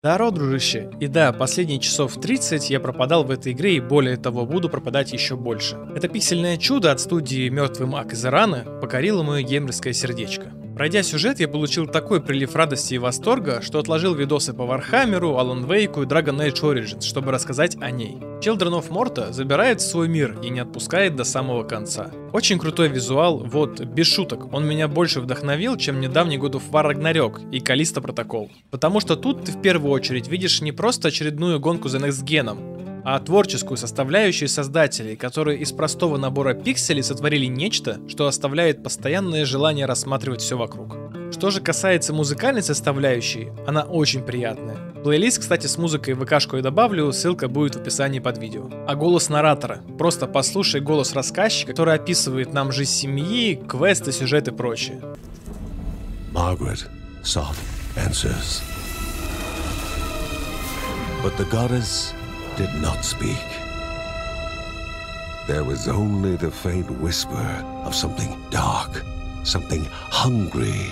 Здорово, дружище. И да, последние часов 30 я пропадал в этой игре и более того, буду пропадать еще больше. Это пиксельное чудо от студии Мертвый Маг из Ирана покорило мое геймерское сердечко. Пройдя сюжет, я получил такой прилив радости и восторга, что отложил видосы по Warhammer у, Alan Wake и Dragon Age Origins, чтобы рассказать о ней. Children of Morta забирает свой мир и не отпускает до самого конца. Очень крутой визуал, вот, без шуток, он меня больше вдохновил, чем недавний God of War Ragnarok и Callisto Protocol. Потому что тут ты в первую очередь видишь не просто очередную гонку за Next Gen, а творческую составляющую создателей, которые из простого набора пикселей сотворили нечто, что оставляет постоянное желание рассматривать все вокруг. Что же касается музыкальной составляющей, она очень приятная. Плейлист, кстати, с музыкой в ВКшку я добавлю, ссылка будет в описании под видео. А голос наратора. Просто послушай голос рассказчика, который описывает нам жизнь семьи, квесты, сюжет и прочее. Margaret sought answers. But the goddess did not speak. There was only the faint whisper of something dark, something hungry.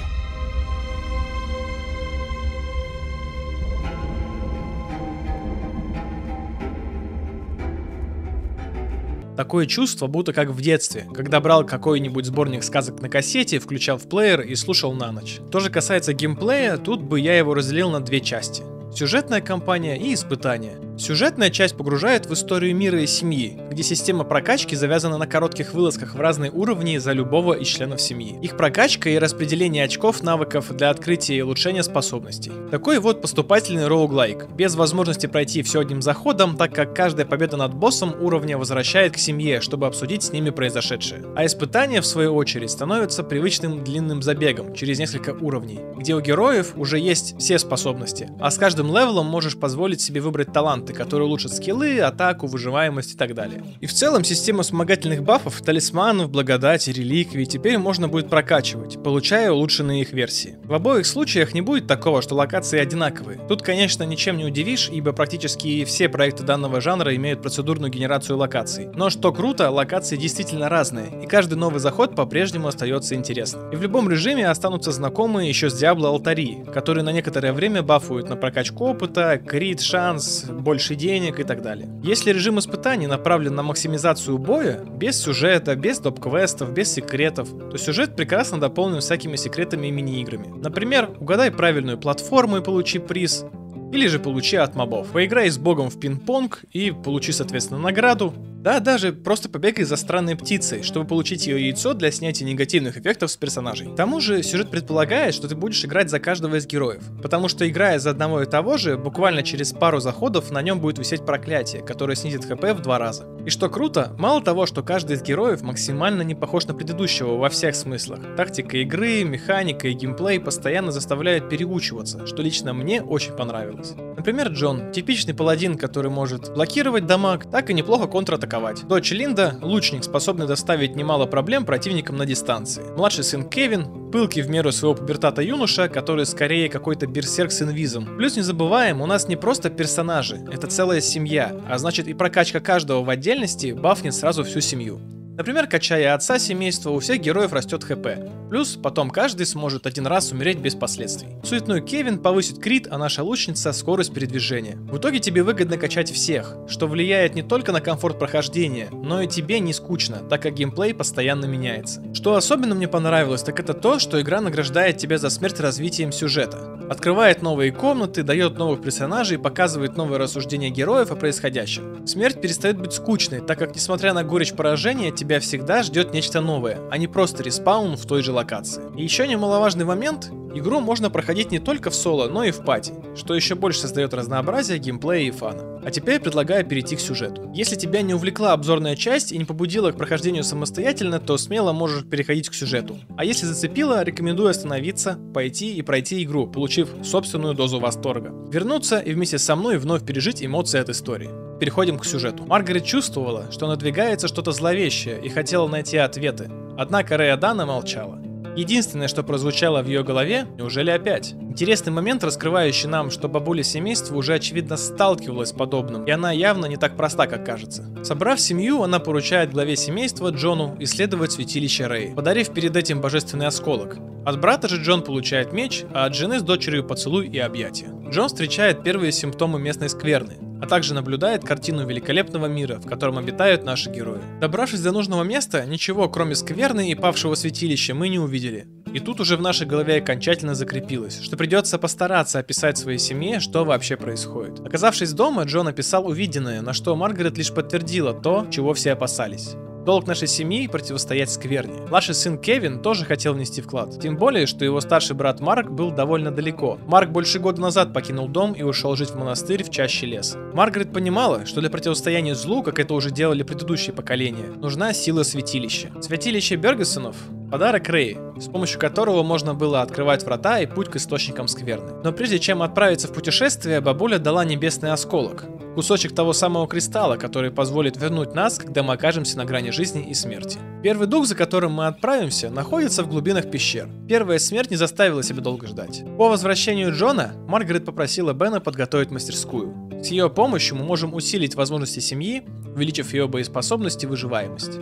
Такое чувство, будто как в детстве, когда брал какой-нибудь сборник сказок на кассете, включал в плеер и слушал на ночь. То же касается геймплея, тут бы я его разделил на две части. Сюжетная кампания и испытания. Сюжетная часть погружает в историю мира и семьи, где система прокачки завязана на коротких вылазках в разные уровни за любого из членов семьи. Их прокачка и распределение очков навыков для открытия и улучшения способностей. Такой вот поступательный роуглайк, без возможности пройти все одним заходом, так как каждая победа над боссом уровня возвращает к семье, чтобы обсудить с ними произошедшее. А испытания, в свою очередь, становятся привычным длинным забегом через несколько уровней, где у героев уже есть все способности, а с каждым левелом можешь позволить себе выбрать талант таланты, которые улучшат скиллы, атаку, выживаемость и так далее. И в целом систему вспомогательных бафов, талисманов, благодати, реликвий теперь можно будет прокачивать, получая улучшенные их версии. В обоих случаях не будет такого, что локации одинаковые. Тут, конечно, ничем не удивишь, ибо практически все проекты данного жанра имеют процедурную генерацию локаций. Но что круто, локации действительно разные, и каждый новый заход по-прежнему остается интересным. И в любом режиме останутся знакомые еще с Diablo алтари, которые на некоторое время бафуют на прокачку опыта, крит, шанс, боль больше денег и так далее. Если режим испытаний направлен на максимизацию боя, без сюжета, без топ-квестов, без секретов, то сюжет прекрасно дополнен всякими секретами и мини-играми. Например, угадай правильную платформу и получи приз, или же получи от мобов. Поиграй с богом в пинг-понг и получи, соответственно, награду, да, даже просто побегай за странной птицей, чтобы получить ее яйцо для снятия негативных эффектов с персонажей. К тому же, сюжет предполагает, что ты будешь играть за каждого из героев. Потому что играя за одного и того же, буквально через пару заходов на нем будет висеть проклятие, которое снизит хп в два раза. И что круто, мало того, что каждый из героев максимально не похож на предыдущего во всех смыслах. Тактика игры, механика и геймплей постоянно заставляют переучиваться, что лично мне очень понравилось. Например, Джон, типичный паладин, который может блокировать дамаг, так и неплохо контратаковать атаковать. Дочь Линда – лучник, способный доставить немало проблем противникам на дистанции. Младший сын Кевин – пылкий в меру своего пубертата юноша, который скорее какой-то берсерк с инвизом. Плюс не забываем, у нас не просто персонажи, это целая семья, а значит и прокачка каждого в отдельности бафнет сразу всю семью. Например, качая отца семейства, у всех героев растет хп. Плюс потом каждый сможет один раз умереть без последствий. Суетной Кевин повысит крит, а наша лучница скорость передвижения. В итоге тебе выгодно качать всех, что влияет не только на комфорт прохождения, но и тебе не скучно, так как геймплей постоянно меняется. Что особенно мне понравилось, так это то, что игра награждает тебя за смерть развитием сюжета. Открывает новые комнаты, дает новых персонажей, показывает новые рассуждения героев о происходящем. Смерть перестает быть скучной, так как несмотря на горечь поражения, тебя всегда ждет нечто новое, а не просто респаун в той же локации. И еще немаловажный момент, игру можно проходить не только в соло, но и в пати, что еще больше создает разнообразие геймплея и фана. А теперь предлагаю перейти к сюжету. Если тебя не увлекла обзорная часть и не побудила к прохождению самостоятельно, то смело можешь переходить к сюжету. А если зацепила, рекомендую остановиться, пойти и пройти игру, получив собственную дозу восторга. Вернуться и вместе со мной вновь пережить эмоции от истории. Переходим к сюжету. Маргарет чувствовала, что надвигается что-то зловещее и хотела найти ответы. Однако Рея Дана молчала. Единственное, что прозвучало в ее голове, неужели опять? Интересный момент, раскрывающий нам, что бабуля семейства уже очевидно сталкивалась с подобным, и она явно не так проста, как кажется. Собрав семью, она поручает главе семейства Джону исследовать святилище Рэй, подарив перед этим божественный осколок. От брата же Джон получает меч, а от жены с дочерью поцелуй и объятия. Джон встречает первые симптомы местной скверны, а также наблюдает картину великолепного мира, в котором обитают наши герои. Добравшись до нужного места, ничего кроме скверны и павшего святилища мы не увидели. И тут уже в нашей голове окончательно закрепилось, что придется постараться описать своей семье, что вообще происходит. Оказавшись дома, Джон описал увиденное, на что Маргарет лишь подтвердила то, чего все опасались. Долг нашей семьи противостоять скверне. Младший сын Кевин тоже хотел внести вклад. Тем более, что его старший брат Марк был довольно далеко. Марк больше года назад покинул дом и ушел жить в монастырь в чаще леса. Маргарет понимала, что для противостояния злу, как это уже делали предыдущие поколения, нужна сила святилища. Святилище Бергесонов Подарок Рэй, с помощью которого можно было открывать врата и путь к источникам скверны. Но прежде чем отправиться в путешествие, бабуля дала небесный осколок. Кусочек того самого кристалла, который позволит вернуть нас, когда мы окажемся на грани жизни и смерти. Первый дух, за которым мы отправимся, находится в глубинах пещер. Первая смерть не заставила себя долго ждать. По возвращению Джона, Маргарет попросила Бена подготовить мастерскую. С ее помощью мы можем усилить возможности семьи, увеличив ее боеспособность и выживаемость.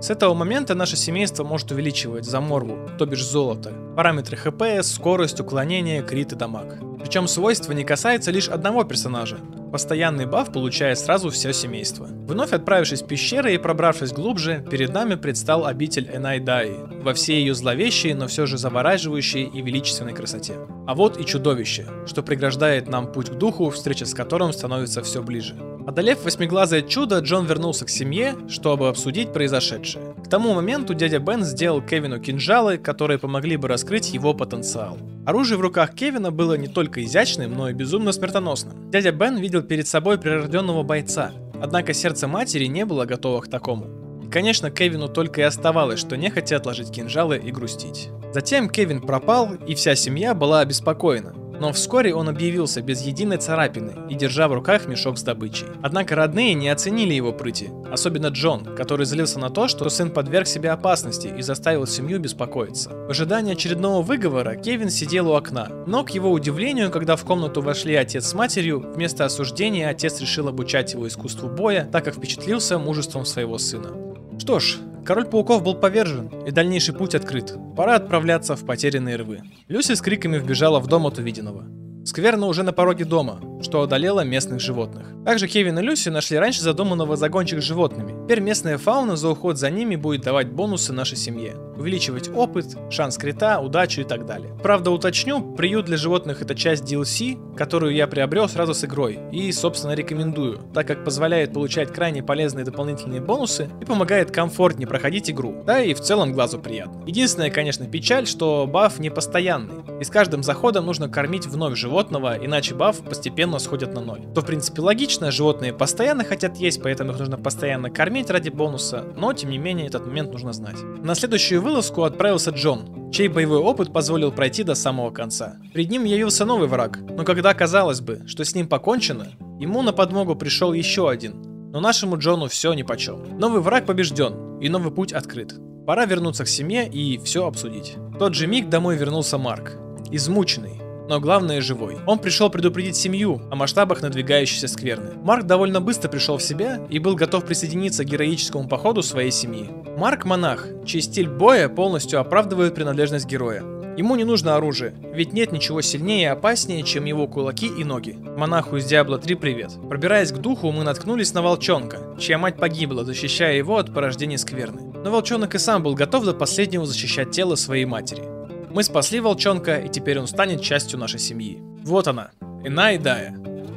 С этого момента наше семейство может увеличивать заморву, то бишь золото, параметры ХП, скорость, уклонение, крит и дамаг. Причем свойство не касается лишь одного персонажа. Постоянный баф получает сразу все семейство. Вновь отправившись в пещеры и пробравшись глубже, перед нами предстал обитель Энайдаи во всей ее зловещей, но все же завораживающей и величественной красоте. А вот и чудовище, что преграждает нам путь к духу, встреча с которым становится все ближе. Одолев восьмиглазое чудо, Джон вернулся к семье, чтобы обсудить произошедшее. К тому моменту дядя Бен сделал Кевину кинжалы, которые помогли бы раскрыть его потенциал. Оружие в руках Кевина было не только изящным, но и безумно смертоносным. Дядя Бен видел перед собой прирожденного бойца, однако сердце матери не было готово к такому. И, конечно, Кевину только и оставалось, что не хотят отложить кинжалы и грустить. Затем Кевин пропал, и вся семья была обеспокоена. Но вскоре он объявился без единой царапины и держа в руках мешок с добычей. Однако родные не оценили его прыти, особенно Джон, который злился на то, что сын подверг себе опасности и заставил семью беспокоиться. В ожидании очередного выговора Кевин сидел у окна, но к его удивлению, когда в комнату вошли отец с матерью, вместо осуждения отец решил обучать его искусству боя, так как впечатлился мужеством своего сына. Что ж, Король пауков был повержен, и дальнейший путь открыт. Пора отправляться в потерянные рвы. Люси с криками вбежала в дом от увиденного. Скверно уже на пороге дома, что одолело местных животных. Также Кевин и Люси нашли раньше задуманного загончик с животными. Теперь местная фауна за уход за ними будет давать бонусы нашей семье. Увеличивать опыт, шанс крита, удачу и так далее. Правда, уточню, приют для животных это часть DLC, которую я приобрел сразу с игрой. И, собственно, рекомендую, так как позволяет получать крайне полезные дополнительные бонусы и помогает комфортнее проходить игру. Да и в целом глазу приятно. Единственная, конечно, печаль, что баф не постоянный. И с каждым заходом нужно кормить вновь животного, иначе баф постепенно сходит на ноль. То в принципе логично, животные постоянно хотят есть, поэтому их нужно постоянно кормить ради бонуса, но тем не менее этот момент нужно знать. На следующую вылазку отправился Джон, чей боевой опыт позволил пройти до самого конца. Перед ним явился новый враг, но когда казалось бы, что с ним покончено, ему на подмогу пришел еще один. Но нашему Джону все нипочем. Новый враг побежден, и новый путь открыт. Пора вернуться к семье и все обсудить. В тот же миг домой вернулся Марк. Измученный, но главное живой. Он пришел предупредить семью о масштабах надвигающейся скверны. Марк довольно быстро пришел в себя и был готов присоединиться к героическому походу своей семьи. Марк монах, чей стиль боя полностью оправдывает принадлежность героя. Ему не нужно оружие, ведь нет ничего сильнее и опаснее, чем его кулаки и ноги. Монаху из Диабло 3 привет. Пробираясь к духу, мы наткнулись на волчонка, чья мать погибла, защищая его от порождения скверны. Но волчонок и сам был готов до последнего защищать тело своей матери. Мы спасли волчонка, и теперь он станет частью нашей семьи. Вот она, Ина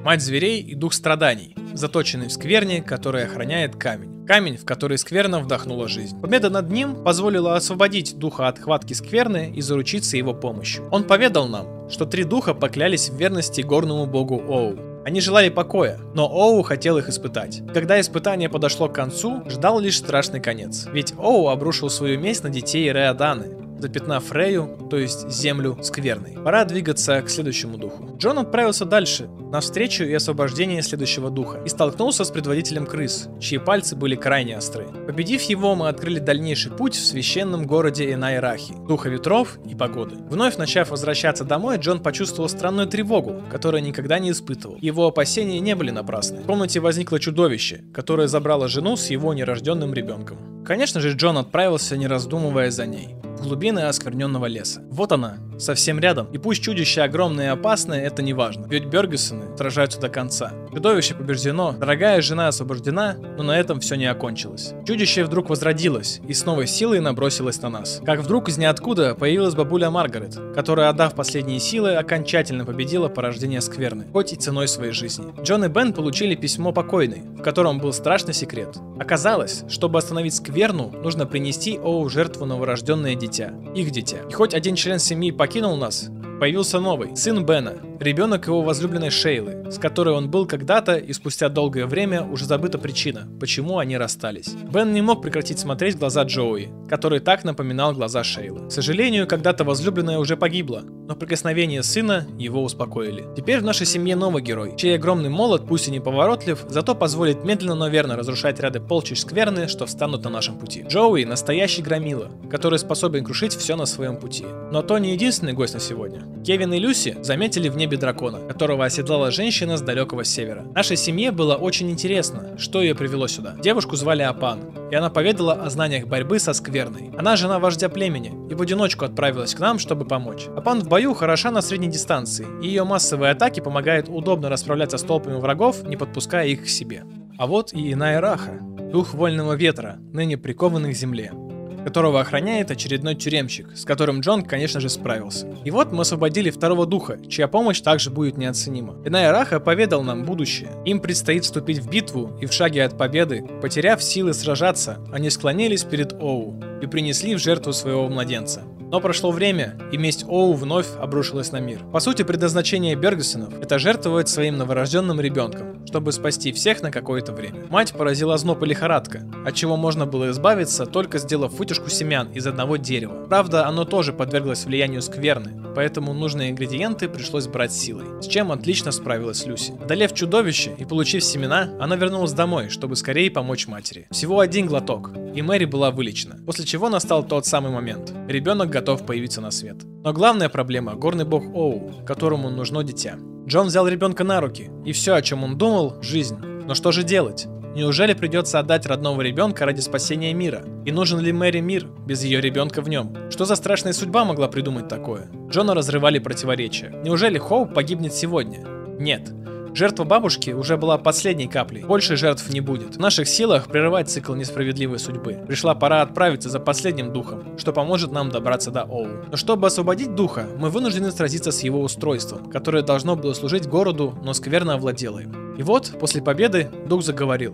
мать зверей и дух страданий, заточенный в скверне, который охраняет камень. Камень, в который скверна вдохнула жизнь. Победа над ним позволила освободить духа от хватки скверны и заручиться его помощью. Он поведал нам, что три духа поклялись в верности горному богу Оу. Они желали покоя, но Оу хотел их испытать. Когда испытание подошло к концу, ждал лишь страшный конец. Ведь Оу обрушил свою месть на детей Реаданы, запятнав Фрею, то есть землю скверной. Пора двигаться к следующему духу. Джон отправился дальше, на встречу и освобождение следующего духа, и столкнулся с предводителем крыс, чьи пальцы были крайне остры. Победив его, мы открыли дальнейший путь в священном городе Энайрахи, духа ветров и погоды. Вновь начав возвращаться домой, Джон почувствовал странную тревогу, которую никогда не испытывал. Его опасения не были напрасны. В комнате возникло чудовище, которое забрало жену с его нерожденным ребенком. Конечно же, Джон отправился, не раздумывая за ней. Глубины оскверненного леса. Вот она, совсем рядом. И пусть чудище огромное и опасное, это не важно. Ведь Бергесоны сражаются до конца. Чудовище побеждено, дорогая жена освобождена, но на этом все не окончилось. Чудище вдруг возродилось и с новой силой набросилось на нас. Как вдруг из ниоткуда появилась бабуля Маргарет, которая, отдав последние силы, окончательно победила порождение скверны, хоть и ценой своей жизни. Джон и Бен получили письмо покойной, в котором был страшный секрет. Оказалось, чтобы остановить скверну, нужно принести Оу жертву новорожденное дитя, их дитя. И хоть один член семьи покинул нас, появился новый, сын Бена, ребенок его возлюбленной Шейлы, с которой он был когда-то и спустя долгое время уже забыта причина, почему они расстались. Бен не мог прекратить смотреть глаза Джоуи, который так напоминал глаза Шейлы. К сожалению, когда-то возлюбленная уже погибла, но прикосновения сына его успокоили. Теперь в нашей семье новый герой, чей огромный молот, пусть и неповоротлив, зато позволит медленно, но верно разрушать ряды полчищ скверны, что встанут на нашем пути. Джоуи – настоящий громила, который способен крушить все на своем пути. Но то не единственный гость на сегодня. Кевин и Люси заметили в небе дракона, которого оседлала женщина с далекого севера. Нашей семье было очень интересно, что ее привело сюда. Девушку звали Апан, и она поведала о знаниях борьбы со скверной. Она жена вождя племени и в одиночку отправилась к нам, чтобы помочь. Апан в бою хороша на средней дистанции, и ее массовые атаки помогают удобно расправляться с толпами врагов, не подпуская их к себе. А вот и иная раха, дух вольного ветра, ныне прикованный к земле которого охраняет очередной тюремщик, с которым Джон, конечно же, справился. И вот мы освободили второго духа, чья помощь также будет неоценима. Иная Раха поведал нам будущее. Им предстоит вступить в битву, и в шаге от победы, потеряв силы сражаться, они склонились перед Оу и принесли в жертву своего младенца. Но прошло время, и месть Оу вновь обрушилась на мир. По сути, предназначение Бергесонов – это жертвовать своим новорожденным ребенком, чтобы спасти всех на какое-то время. Мать поразила зноб и лихорадка, от чего можно было избавиться, только сделав вытяжку семян из одного дерева. Правда, оно тоже подверглось влиянию скверны, поэтому нужные ингредиенты пришлось брать силой, с чем отлично справилась Люси. Одолев чудовище и получив семена, она вернулась домой, чтобы скорее помочь матери. Всего один глоток, и Мэри была вылечена, после чего настал тот самый момент. Ребенок готов появиться на свет. Но главная проблема – горный бог Оу, которому нужно дитя. Джон взял ребенка на руки, и все, о чем он думал – жизнь. Но что же делать? Неужели придется отдать родного ребенка ради спасения мира? И нужен ли Мэри мир без ее ребенка в нем? Что за страшная судьба могла придумать такое? Джона разрывали противоречия. Неужели Хоуп погибнет сегодня? Нет. Жертва бабушки уже была последней каплей. Больше жертв не будет. В наших силах прерывать цикл несправедливой судьбы. Пришла пора отправиться за последним духом, что поможет нам добраться до Оу. Но чтобы освободить духа, мы вынуждены сразиться с его устройством, которое должно было служить городу, но скверно овладело им. И вот, после победы, дух заговорил.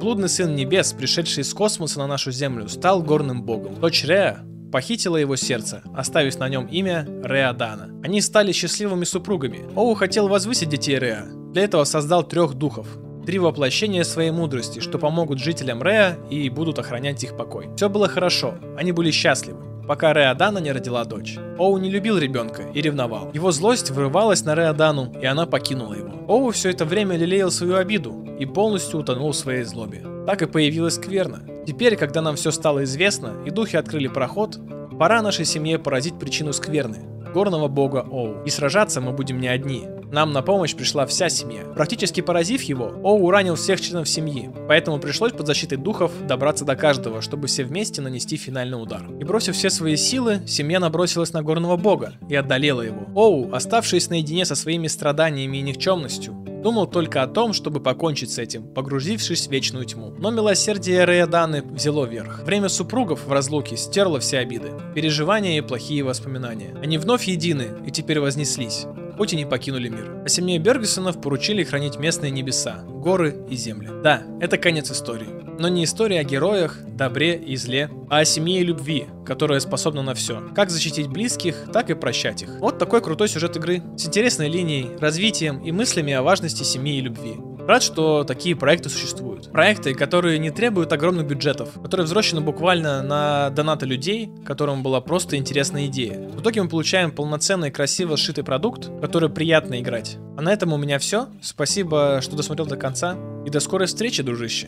Блудный сын небес, пришедший из космоса на нашу землю, стал горным богом. Дочь Реа похитила его сердце, оставив на нем имя Реадана. Они стали счастливыми супругами. Оу хотел возвысить детей Реа, для этого создал трех духов, три воплощения своей мудрости, что помогут жителям Реа и будут охранять их покой. Все было хорошо, они были счастливы, пока Реадана не родила дочь. Оу не любил ребенка и ревновал. Его злость вырывалась на Реадану, и она покинула его. Оу все это время лелеял свою обиду и полностью утонул в своей злобе. Так и появилась скверна. Теперь, когда нам все стало известно и духи открыли проход, пора нашей семье поразить причину скверны, горного бога Оу. И сражаться мы будем не одни. Нам на помощь пришла вся семья. Практически поразив его, Оу ранил всех членов семьи, поэтому пришлось под защитой духов добраться до каждого, чтобы все вместе нанести финальный удар. И бросив все свои силы, семья набросилась на горного бога и одолела его. Оу, оставшись наедине со своими страданиями и никчемностью, думал только о том, чтобы покончить с этим, погрузившись в вечную тьму. Но милосердие Реяданы взяло верх. Время супругов в разлуке стерло все обиды, переживания и плохие воспоминания. Они вновь едины и теперь вознеслись хоть и не покинули мир. А семье Бергесонов поручили хранить местные небеса, горы и земли. Да, это конец истории. Но не история о героях, добре и зле, а о семье и любви, которая способна на все. Как защитить близких, так и прощать их. Вот такой крутой сюжет игры, с интересной линией, развитием и мыслями о важности семьи и любви. Рад, что такие проекты существуют. Проекты, которые не требуют огромных бюджетов, которые взрослены буквально на донаты людей, которым была просто интересная идея. В итоге мы получаем полноценный, красиво сшитый продукт, который приятно играть. А на этом у меня все. Спасибо, что досмотрел до конца. И до скорой встречи, дружище.